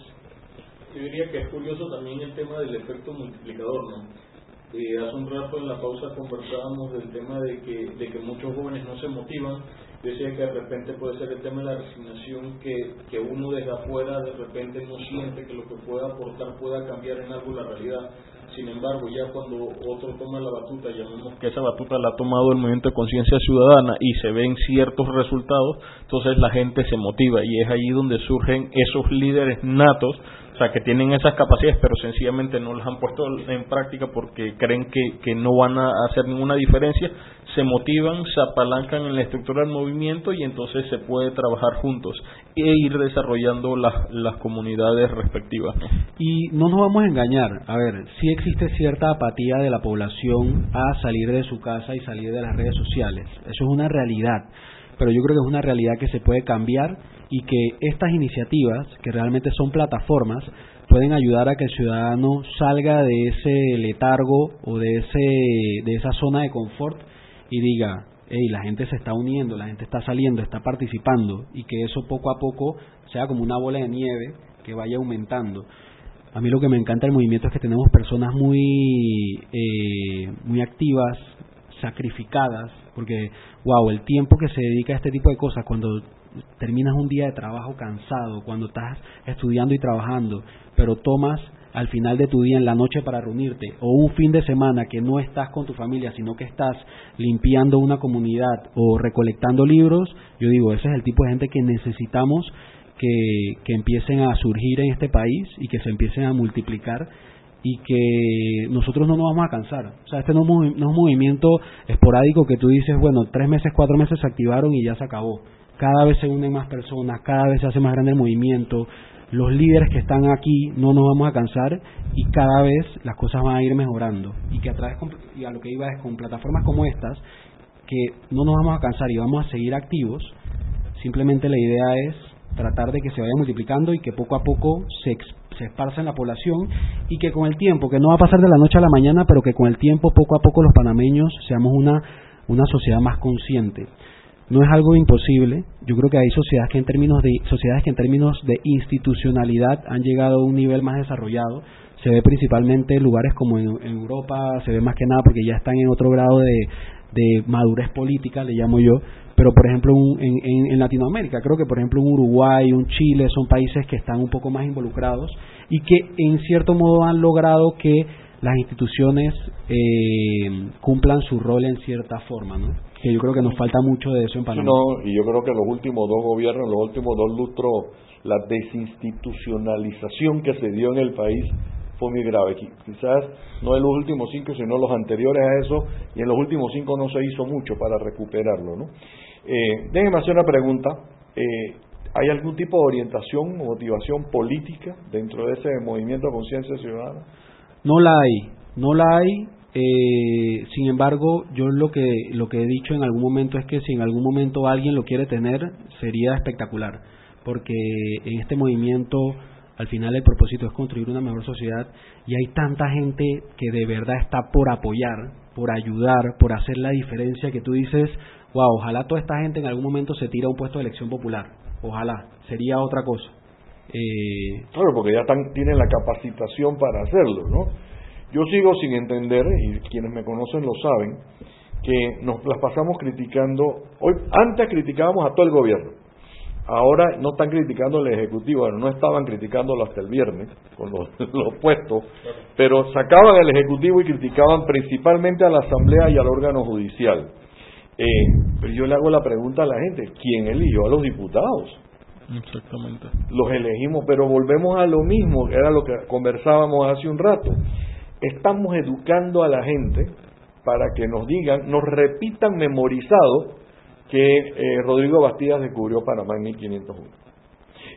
Yo diría que es curioso también el tema del efecto multiplicador, ¿no? Eh, hace un rato en la pausa conversábamos del tema de que, de que muchos jóvenes no se motivan. Decía que de repente puede ser el tema de la resignación que, que uno desde afuera de repente no siente que lo que pueda aportar pueda cambiar en algo la realidad. Sin embargo, ya cuando otro toma la batuta, llamamos que esa batuta la ha tomado el movimiento de conciencia ciudadana y se ven ciertos resultados, entonces la gente se motiva y es allí donde surgen esos líderes natos o sea, que tienen esas capacidades, pero sencillamente no las han puesto en práctica porque creen que, que no van a hacer ninguna diferencia, se motivan, se apalancan en la estructura del movimiento y entonces se puede trabajar juntos e ir desarrollando las, las comunidades respectivas. Y no nos vamos a engañar, a ver, sí existe cierta apatía de la población a salir de su casa y salir de las redes sociales, eso es una realidad, pero yo creo que es una realidad que se puede cambiar y que estas iniciativas, que realmente son plataformas, pueden ayudar a que el ciudadano salga de ese letargo o de, ese, de esa zona de confort y diga, hey, la gente se está uniendo, la gente está saliendo, está participando y que eso poco a poco sea como una bola de nieve que vaya aumentando. A mí lo que me encanta del movimiento es que tenemos personas muy, eh, muy activas, sacrificadas, porque, wow, el tiempo que se dedica a este tipo de cosas, cuando terminas un día de trabajo cansado, cuando estás estudiando y trabajando, pero tomas al final de tu día en la noche para reunirte, o un fin de semana que no estás con tu familia, sino que estás limpiando una comunidad o recolectando libros, yo digo, ese es el tipo de gente que necesitamos que, que empiecen a surgir en este país y que se empiecen a multiplicar y que nosotros no nos vamos a cansar. O sea, este no no es un movimiento esporádico que tú dices, bueno, tres meses, cuatro meses se activaron y ya se acabó. Cada vez se unen más personas, cada vez se hace más grande el movimiento. Los líderes que están aquí no nos vamos a cansar y cada vez las cosas van a ir mejorando. Y que a través, y a lo que iba es con plataformas como estas, que no nos vamos a cansar y vamos a seguir activos, simplemente la idea es tratar de que se vaya multiplicando y que poco a poco se, se esparza en la población y que con el tiempo, que no va a pasar de la noche a la mañana, pero que con el tiempo poco a poco los panameños seamos una, una sociedad más consciente. No es algo imposible, yo creo que hay sociedades que en términos de sociedades que en términos de institucionalidad han llegado a un nivel más desarrollado. Se ve principalmente en lugares como en, en Europa, se ve más que nada porque ya están en otro grado de, de madurez política, le llamo yo, pero por ejemplo un- en, en- en Latinoamérica, creo que por ejemplo un Uruguay, un Chile son países que están un poco más involucrados y que en cierto modo han logrado que las instituciones eh, cumplan su rol en cierta forma, ¿no? Que yo creo que nos falta mucho de eso en Panamá. No, y yo creo que los últimos dos gobiernos, los últimos dos lustros, la desinstitucionalización que se dio en el país fue muy grave. Quizás no en los últimos cinco, sino los anteriores a eso, y en los últimos cinco no se hizo mucho para recuperarlo. ¿no? Eh, hacer una pregunta. Eh, ¿Hay algún tipo de orientación o motivación política dentro de ese movimiento de conciencia ciudadana? No la hay, no la hay. Eh, sin embargo, yo lo que lo que he dicho en algún momento es que si en algún momento alguien lo quiere tener, sería espectacular, porque en este movimiento al final el propósito es construir una mejor sociedad y hay tanta gente que de verdad está por apoyar, por ayudar, por hacer la diferencia que tú dices, wow, ojalá toda esta gente en algún momento se tira a un puesto de elección popular, ojalá, sería otra cosa. Eh, claro, porque ya tienen la capacitación para hacerlo, ¿no? Yo sigo sin entender, y quienes me conocen lo saben, que nos las pasamos criticando, hoy antes criticábamos a todo el gobierno, ahora no están criticando al Ejecutivo, no estaban criticándolo hasta el viernes con los, puestos, pero sacaban al Ejecutivo y criticaban principalmente a la Asamblea y al órgano judicial. Eh, pero yo le hago la pregunta a la gente, ¿quién eligió a los diputados? Exactamente. Los elegimos, pero volvemos a lo mismo, que era lo que conversábamos hace un rato. Estamos educando a la gente para que nos digan, nos repitan memorizado que eh, Rodrigo Bastidas descubrió Panamá en 1501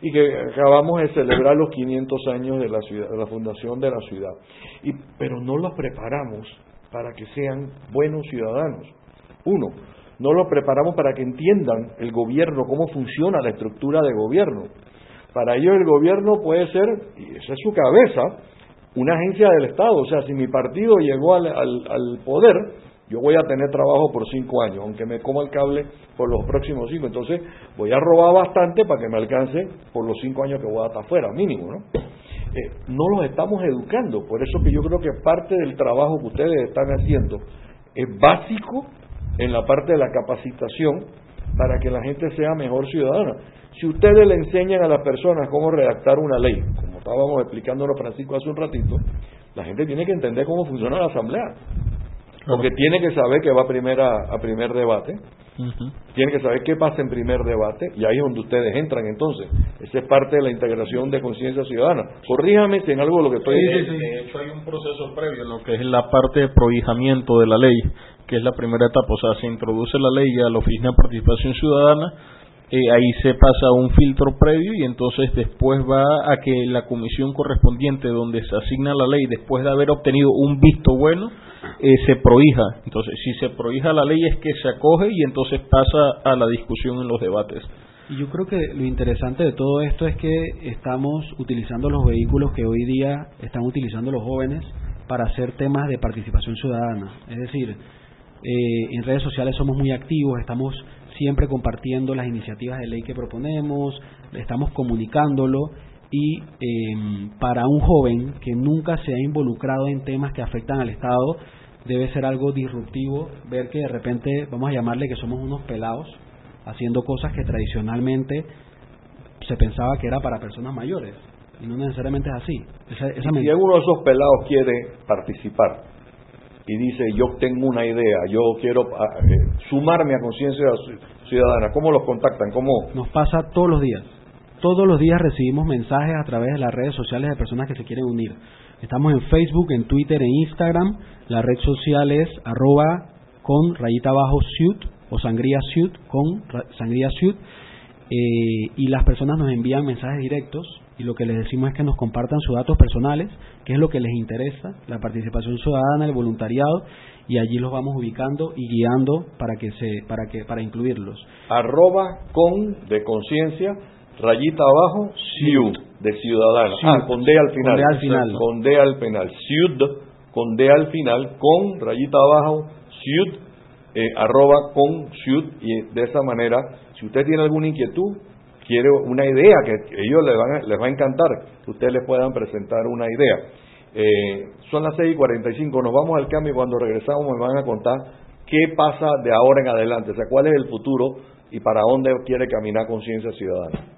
y que acabamos de celebrar los 500 años de la ciudad, la fundación de la ciudad. Y, pero no los preparamos para que sean buenos ciudadanos. Uno, no los preparamos para que entiendan el gobierno, cómo funciona la estructura de gobierno. Para ellos el gobierno puede ser, y esa es su cabeza, una agencia del Estado. O sea, si mi partido llegó al, al poder, yo voy a tener trabajo por cinco años, aunque me coma el cable por los próximos cinco. Entonces voy a robar bastante para que me alcance por los cinco años que voy a estar afuera, mínimo, ¿no? Eh, no los estamos educando, por eso que yo creo que parte del trabajo que ustedes están haciendo es básico en la parte de la capacitación para que la gente sea mejor ciudadana. Si ustedes le enseñan a las personas cómo redactar una ley, como estábamos explicándolo Francisco hace un ratito, la gente tiene que entender cómo funciona la asamblea porque tiene que saber que va a, primera, a primer debate, tiene que saber qué pasa en primer debate, y ahí es donde ustedes entran entonces. Esa es parte de la integración de conciencia ciudadana. Corríjame si en algo lo que estoy diciendo. De hecho, hay un proceso previo en lo que es la parte de prohijamiento de la ley, que es la primera etapa. O sea, se introduce la ley a la Oficina de Participación Ciudadana eh, ahí se pasa un filtro previo y entonces después va a que la comisión correspondiente donde se asigna la ley, después de haber obtenido un visto bueno, eh, se prohija. Entonces, si se prohija la ley es que se acoge y entonces pasa a la discusión en los debates. Y yo creo que lo interesante de todo esto es que estamos utilizando los vehículos que hoy día están utilizando los jóvenes para hacer temas de participación ciudadana. Es decir, eh, en redes sociales somos muy activos, estamos siempre compartiendo las iniciativas de ley que proponemos, estamos comunicándolo y em, para un joven que nunca se ha involucrado en temas que afectan al Estado, debe ser algo disruptivo ver que de repente, vamos a llamarle que somos unos pelados, haciendo cosas que tradicionalmente se pensaba que era para personas mayores. Y no necesariamente es así. Esa, esa si uno de esos pelados quiere participar, y dice yo tengo una idea, yo quiero ah, eh, sumarme a conciencia ciudadana, ¿cómo los contactan? ¿Cómo? Nos pasa todos los días. Todos los días recibimos mensajes a través de las redes sociales de personas que se quieren unir. Estamos en Facebook, en Twitter, en Instagram. La red social es arroba con rayita abajo suit o sangría suit con sangría suit. Eh, y las personas nos envían mensajes directos y lo que les decimos es que nos compartan sus datos personales, que es lo que les interesa, la participación ciudadana, el voluntariado, y allí los vamos ubicando y guiando para que se, para que, para incluirlos. Arroba con de conciencia, rayita abajo, ciud de ciudadana. Ah, con D al final. Con D al final. Con D al final. Ciud, con D al final, con rayita abajo, ciud, eh, arroba con ciud, y de esa manera, si usted tiene alguna inquietud, quiere una idea que ellos les, van les va a encantar que ustedes les puedan presentar una idea. Eh, son las 6 y 45, nos vamos al cambio y cuando regresamos me van a contar qué pasa de ahora en adelante, o sea, cuál es el futuro y para dónde quiere caminar Conciencia Ciudadana.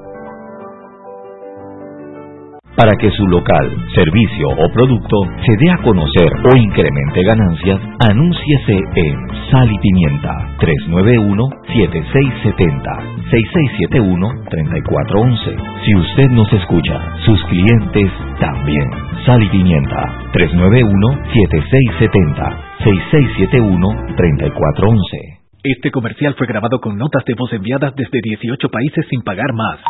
Para que su local, servicio o producto se dé a conocer o incremente ganancias, anúnciese en Sal y Pimienta 391-7670-6671-3411. Si usted nos escucha, sus clientes también. Sal y Pimienta 391-7670-6671-3411. Este comercial fue grabado con notas de voz enviadas desde 18 países sin pagar más.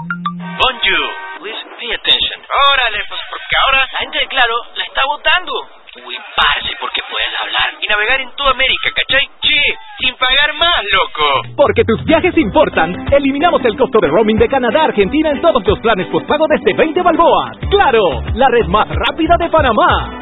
Bonjour. Órale, pues porque ahora la gente de Claro la está votando. Uy, parce, porque puedes hablar y navegar en toda América, ¿cachai? Sí, sin pagar más, loco. Porque tus viajes importan, eliminamos el costo de roaming de Canadá a Argentina en todos los planes postpago desde 20 balboas. ¡Claro! La red más rápida de Panamá.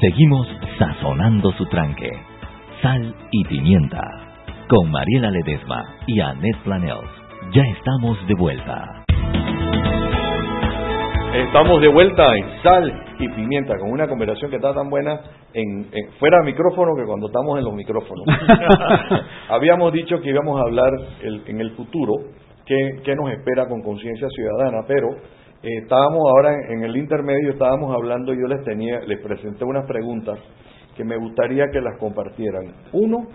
Seguimos sazonando su tranque. Sal y pimienta. Con Mariela Ledesma y Annette Planels. Ya estamos de vuelta. Estamos de vuelta en Sal y Pimienta, con una conversación que está tan buena en, en- fuera de micrófono que cuando estamos en los micrófonos. Habíamos dicho que íbamos a hablar el- en el futuro qué, qué nos espera con conciencia ciudadana, pero eh, estábamos ahora en, el intermedio, estábamos hablando, yo les tenía, les presenté unas preguntas que me gustaría que las compartieran. Uno,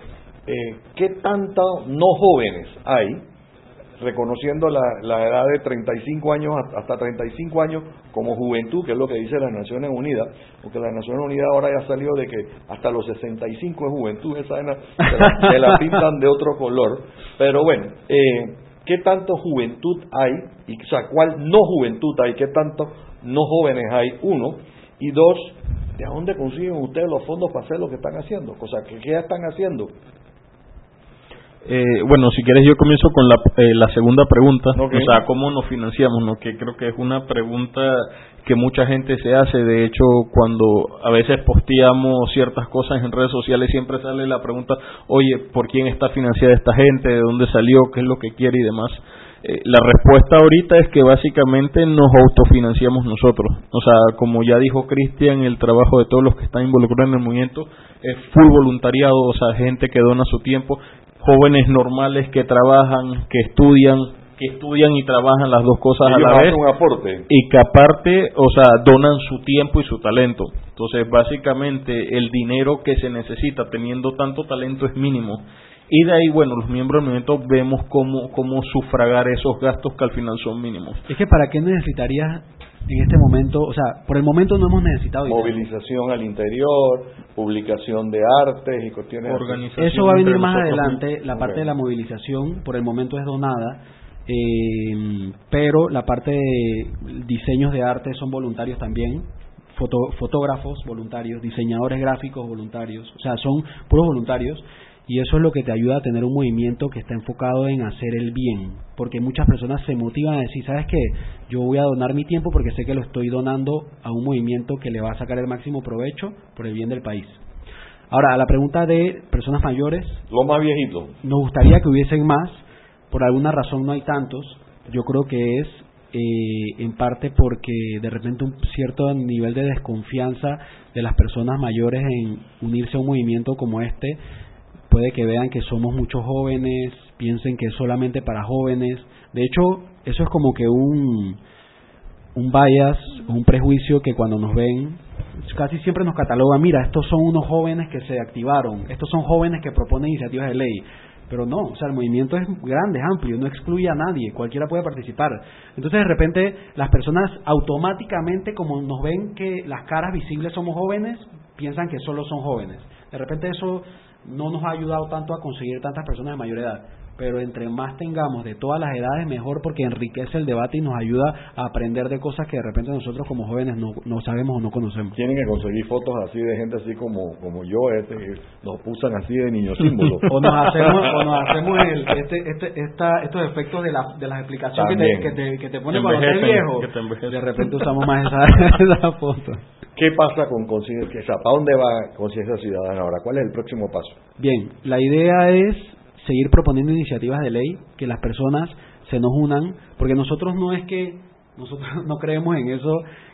eh, ¿qué tantos no jóvenes hay reconociendo la, la edad de 35 años hasta 35 años como juventud, que es lo que dice las Naciones Unidas, porque las Naciones Unidas ahora ya salió de que hasta los 65 es juventud, esa se la, se la pintan de otro color, pero bueno, eh, ¿qué tanto juventud hay? Y, o sea, ¿cuál no juventud hay? ¿Qué tanto no jóvenes hay? Uno, y dos, ¿de dónde consiguen ustedes los fondos para hacer lo que están haciendo? O sea, ¿qué, ya están haciendo? Eh, bueno, si quieres yo comienzo con la, eh, la segunda pregunta, Ok. o sea, ¿cómo nos financiamos? ¿no? Que creo que es una pregunta que mucha gente se hace, de hecho, cuando a veces posteamos ciertas cosas en redes sociales siempre sale la pregunta, oye, ¿por quién está financiada esta gente? ¿De dónde salió? ¿Qué es lo que quiere y demás? Eh, la respuesta ahorita es que básicamente nos autofinanciamos nosotros. O sea, como ya dijo Cristian, el trabajo de todos los que están involucrados en el movimiento es full voluntariado, o sea, gente que dona su tiempo, jóvenes normales que trabajan, que estudian, que estudian y trabajan las dos cosas a la vez hacen un aporte. y que aparte, o sea, donan su tiempo y su talento. Entonces, básicamente, el dinero que se necesita teniendo tanto talento es mínimo. Y de ahí, bueno, los miembros del movimiento vemos cómo, cómo sufragar esos gastos que al final son mínimos. Es que para qué necesitarías en este momento, o sea, por el momento no hemos necesitado dinero. movilización al interior, publicación de artes y cuestiones. Organización Eso va a venir más adelante, la parte de la movilización, por el momento es donada, eh, pero la parte de diseños de arte son voluntarios también, foto- fotógrafos voluntarios, diseñadores gráficos voluntarios, o sea, son puros voluntarios y eso es lo que te ayuda a tener un movimiento que está enfocado en hacer el bien, porque muchas personas se motivan a decir, ¿sabes qué? Yo voy a donar mi tiempo porque sé que lo estoy donando a un movimiento que le va a sacar el máximo provecho por el bien del país. Ahora, a la pregunta de personas mayores, Los más viejitos. nos gustaría que hubiesen más, por alguna razón no hay tantos, yo creo que es eh, en parte porque de repente un cierto nivel de desconfianza de las personas mayores en unirse a un movimiento como este puede que vean que somos muchos jóvenes, piensen que es solamente para jóvenes. De hecho, eso es como que un, un bias, un prejuicio que cuando nos ven, casi siempre nos catalogan, mira, estos son unos jóvenes que se activaron, estos son jóvenes que proponen iniciativas de ley. Pero no, o sea, el movimiento es grande, es amplio, no excluye a nadie, cualquiera puede participar. Entonces, de repente, las personas automáticamente, como nos ven que las caras visibles somos jóvenes, piensan que solo son jóvenes. De repente eso no nos ha ayudado tanto a conseguir tantas personas de mayor edad pero entre más tengamos de todas las edades mejor porque enriquece el debate y nos ayuda a aprender de cosas que de repente nosotros como jóvenes no, no sabemos o no conocemos. Tienen que conseguir fotos así de gente así como como yo, este, nos usan así de niños símbolos. o nos hacemos, o nos hacemos el, este, este, esta, estos efectos de, la, de las explicaciones que te, que te, que te ponen cuando eres viejo. De repente usamos más esa, esa foto. ¿Qué pasa con conciencia? ¿Para dónde va conciencia ciudadana ahora? ¿Cuál es el próximo paso? Bien, la idea es seguir proponiendo iniciativas de ley, que las personas se nos unan, porque nosotros no es que nosotros no creemos en eso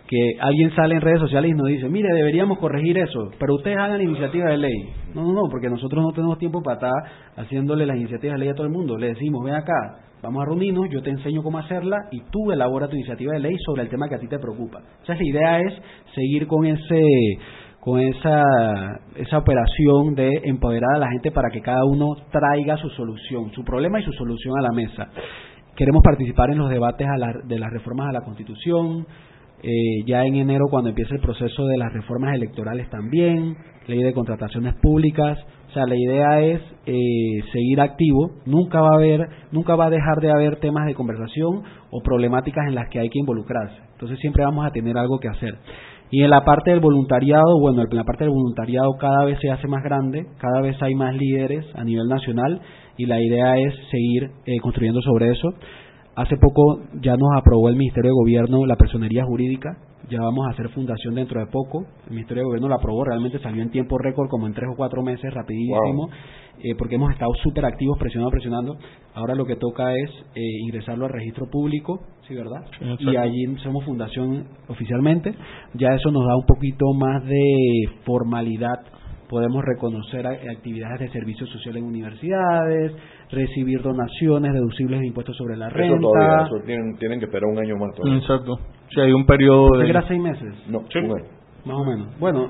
que alguien sale en redes sociales y nos dice, mire, deberíamos corregir eso, pero ustedes hagan iniciativa de ley. No, no, no, porque nosotros no tenemos tiempo para estar haciéndole las iniciativas de ley a todo el mundo. Le decimos, ven acá, vamos a reunirnos, yo te enseño cómo hacerla y tú elabora tu iniciativa de ley sobre el tema que a ti te preocupa. O sea, la idea es seguir con ese con esa, esa operación de empoderar a la gente para que cada uno traiga su solución, su problema y su solución a la mesa. Queremos participar en los debates de las reformas a la Constitución, eh, ya en enero cuando empiece el proceso de las reformas electorales también, ley de contrataciones públicas, o sea, la idea es eh, seguir activo, nunca va a haber, nunca va a dejar de haber temas de conversación o problemáticas en las que hay que involucrarse. Entonces siempre vamos a tener algo que hacer. Y en la parte del voluntariado, bueno, en la parte del voluntariado cada vez se hace más grande, cada vez hay más líderes a nivel nacional y la idea es seguir eh, construyendo sobre eso. Hace poco ya nos aprobó el Ministerio de Gobierno la personería jurídica, ya vamos a hacer fundación dentro de poco. El Ministerio de Gobierno la aprobó, realmente salió en tiempo récord, como en tres o cuatro meses, rapidísimo, eh, porque hemos estado súper activos, presionando, presionando. Ahora lo que toca es eh, ingresarlo al registro público, ¿sí, verdad? y allí somos fundación oficialmente. Ya eso nos da un poquito más de formalidad podemos reconocer actividades de servicio social en universidades, recibir donaciones deducibles de impuestos sobre la renta. Eso todavía, eso tienen, tienen que esperar un año más todavía. Exacto. Si hay un periodo de... era seis meses? No, Más o menos. Bueno,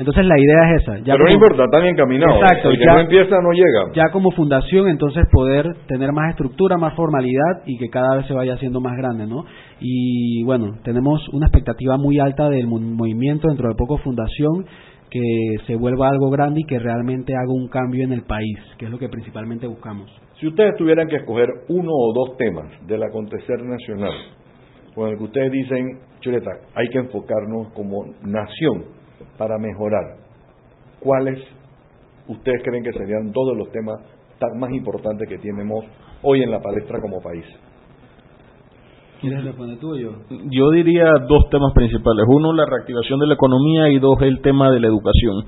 entonces la idea es esa. Ya Pero no importa, está bien encaminado. Exacto. El que no empieza no llega. Ya como fundación, entonces poder tener más estructura, más formalidad y que cada vez se vaya haciendo más grande, ¿no? Y bueno, tenemos una expectativa muy alta del movimiento dentro de poco fundación que se vuelva algo grande y que realmente haga un cambio en el país, que es lo que principalmente buscamos. Si ustedes tuvieran que escoger uno o dos temas del acontecer nacional, con el que ustedes dicen, Chuleta, hay que enfocarnos como nación para mejorar, ¿cuáles ustedes creen que serían todos los temas más importantes que tenemos hoy en la palestra como país? ¿Quieres responder tú o yo? Diría dos temas principales. Uno, la reactivación de la economía y dos, el tema de la educación.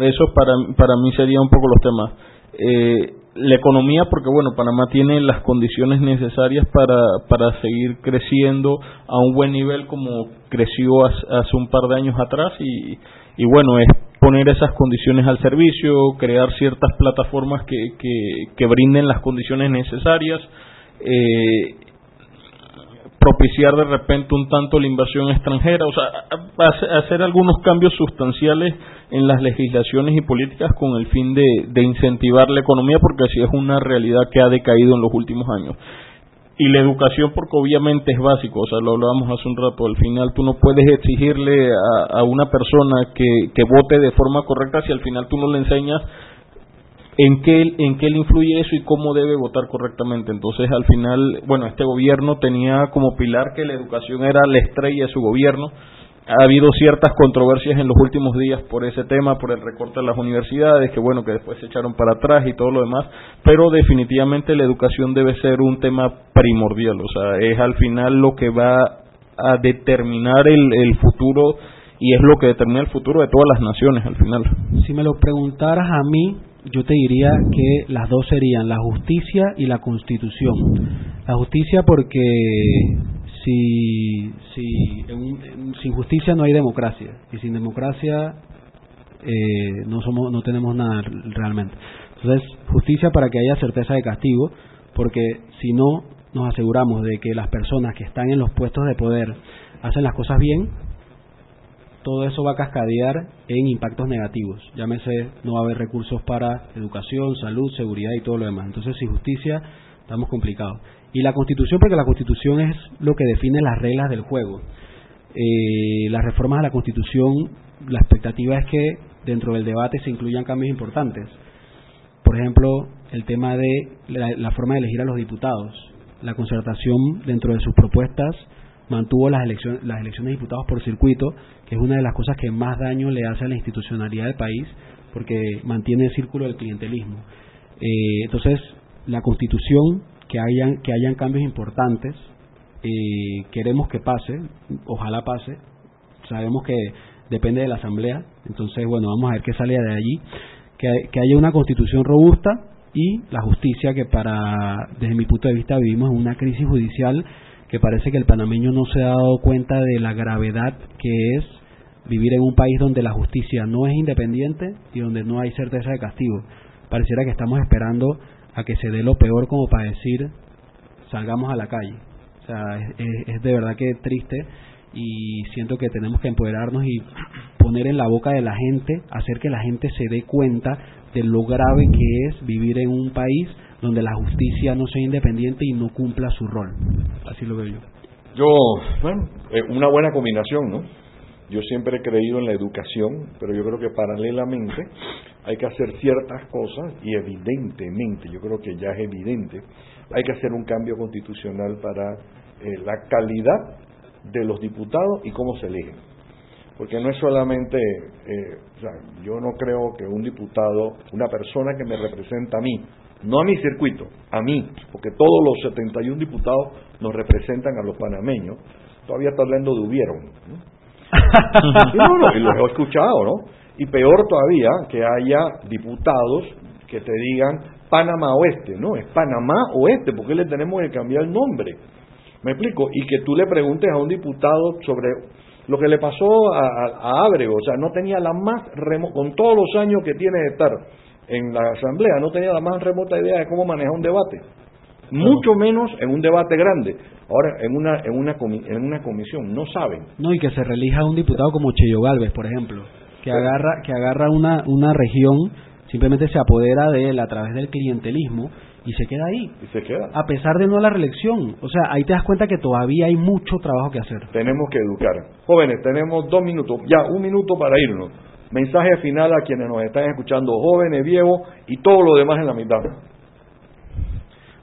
Eso para, para mí serían un poco los temas. Eh, la economía, porque bueno, Panamá tiene las condiciones necesarias para, para seguir creciendo a un buen nivel como creció hace, un par de años atrás y, y bueno, es poner esas condiciones al servicio, crear ciertas plataformas que, que, que brinden las condiciones necesarias. Eh, propiciar de repente un tanto la inversión extranjera, o sea, hacer algunos cambios sustanciales en las legislaciones y políticas con el fin de, incentivar la economía, porque así es una realidad que ha decaído en los últimos años. Y la educación porque obviamente es básico, o sea, lo hablábamos hace un rato, al final tú no puedes exigirle a, a una persona que, que vote de forma correcta si al final tú no le enseñas en qué, en qué le influye eso y cómo debe votar correctamente. Entonces, al final, bueno, este gobierno tenía como pilar que la educación era la estrella de su gobierno. Ha habido ciertas controversias en los últimos días por ese tema, por el recorte de las universidades, que bueno, que después se echaron para atrás y todo lo demás, pero definitivamente la educación debe ser un tema primordial, o sea, es al final lo que va a determinar el, el futuro y es lo que determina el futuro de todas las naciones al final. Si me lo preguntaras a mí, yo te diría que las dos serían la justicia y la constitución. La justicia porque si, si sin justicia no hay democracia y sin democracia eh, no somos, no tenemos nada realmente. Entonces, justicia para que haya certeza de castigo, porque si no nos aseguramos de que las personas que están en los puestos de poder hacen las cosas bien, todo eso va a cascadear en impactos negativos. Llámese, no va a haber recursos para educación, salud, seguridad y todo lo demás. Entonces, sin justicia, estamos complicados. Y la Constitución, porque la Constitución es lo que define las reglas del juego. Eh, las reformas a la Constitución, la expectativa es que dentro del debate se incluyan cambios importantes. Por ejemplo, el tema de la, forma de elegir a los diputados. La concertación, dentro de sus propuestas, mantuvo las elecciones, las elecciones de diputados por circuito, que es una de las cosas que más daño le hace a la institucionalidad del país, porque mantiene el círculo del clientelismo. Eh, entonces, la Constitución, que hayan, que hayan cambios importantes, eh, queremos que pase, ojalá pase, sabemos que depende de la Asamblea, entonces, bueno, vamos a ver qué sale de allí, que, que haya una Constitución robusta y la justicia, que para, desde mi punto de vista, vivimos una crisis judicial que parece que el panameño no se ha dado cuenta de la gravedad que es vivir en un país donde la justicia no es independiente y donde no hay certeza de castigo. Pareciera que estamos esperando a que se dé lo peor como para decir salgamos a la calle. O sea, es, de verdad que triste y siento que tenemos que empoderarnos y poner en la boca de la gente, hacer que la gente se dé cuenta de lo grave que es vivir en un país donde la justicia no sea independiente y no cumpla su rol. Así lo veo yo. Yo, bueno, eh, una buena combinación, ¿no? Yo siempre he creído en la educación, pero yo creo que paralelamente hay que hacer ciertas cosas y evidentemente, yo creo que ya es evidente, hay que hacer un cambio constitucional para eh, la calidad de los diputados y cómo se eligen. Porque no es solamente, eh, o sea, yo no creo que un diputado, una persona que me representa a mí, no a mi circuito, a mí, porque todos los 71 diputados nos representan a los panameños, todavía está hablando de hubieron. y los he escuchado, ¿no? Y peor todavía que haya diputados que te digan Panamá Oeste, no, es Panamá Oeste, porque le tenemos que cambiar el nombre. ¿Me explico? Y que tú le preguntes a un diputado sobre lo que le pasó a, a, Ábrego, o sea, no tenía la más remo con todos los años que tiene de estar en la asamblea, no tenía la más remota idea de cómo manejar un debate, mucho menos en un debate grande. Ahora, en una en una en una comisión no saben. No y que se relija un diputado como Cheyo Galvez, por ejemplo, que agarra que agarra una una región simplemente se apodera de él a través del clientelismo y se queda ahí. Y se queda. A pesar de no la reelección. O sea, ahí te das cuenta que todavía hay mucho trabajo que hacer. Tenemos que educar. Jóvenes, tenemos dos minutos, ya un minuto para irnos. Mensaje final a quienes nos están escuchando, jóvenes, viejos y todo lo demás en la mitad.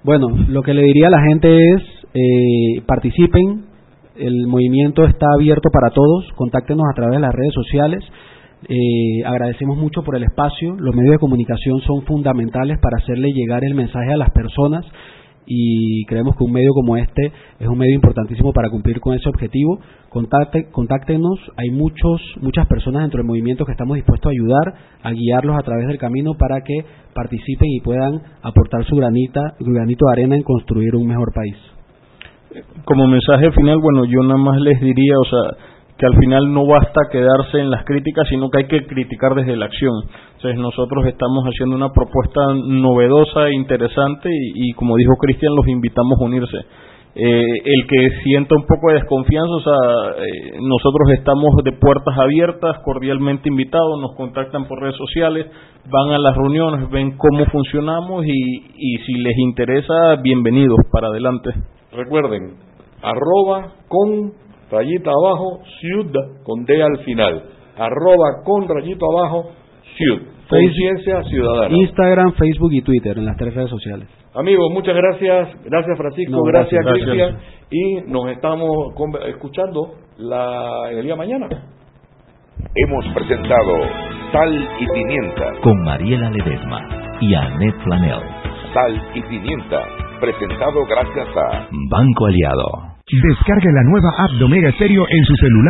Bueno, lo que le diría a la gente es, eh, participen, el movimiento está abierto para todos, contáctenos a través de las redes sociales. Eh, agradecemos mucho por el espacio. Los medios de comunicación son fundamentales para hacerle llegar el mensaje a las personas y creemos que un medio como este es un medio importantísimo para cumplir con ese objetivo. Contacte, contáctenos, hay muchos, muchas personas dentro del movimiento que estamos dispuestos a ayudar, a guiarlos a través del camino para que participen y puedan aportar su granita, granito de arena en construir un mejor país. Como mensaje final, bueno, yo nada más les diría, o sea, que al final no basta quedarse en las críticas, sino que hay que criticar desde la acción. Entonces nosotros estamos haciendo una propuesta novedosa e interesante y, como dijo Cristian, los invitamos a unirse. Eh, el que sienta un poco de desconfianza, o sea, eh, nosotros estamos de puertas abiertas, cordialmente invitados, nos contactan por redes sociales, van a las reuniones, ven cómo funcionamos y, y si les interesa, bienvenidos para adelante. Recuerden, arroba con rayita abajo, ciudad, con D al final, arroba con rayito abajo, ciudad. Conciencia ciudadana. Instagram, Facebook y Twitter, en las tres redes sociales. Amigos, muchas gracias. Gracias Francisco, gracias, Cristian. Y nos estamos escuchando la, el día mañana. Hemos presentado Sal y Pimienta. Con Mariela Ledesma y Annette Flanell. Sal y Pimienta. Presentado gracias a Banco Aliado. Descargue la nueva app de Omega Stereo en su celular.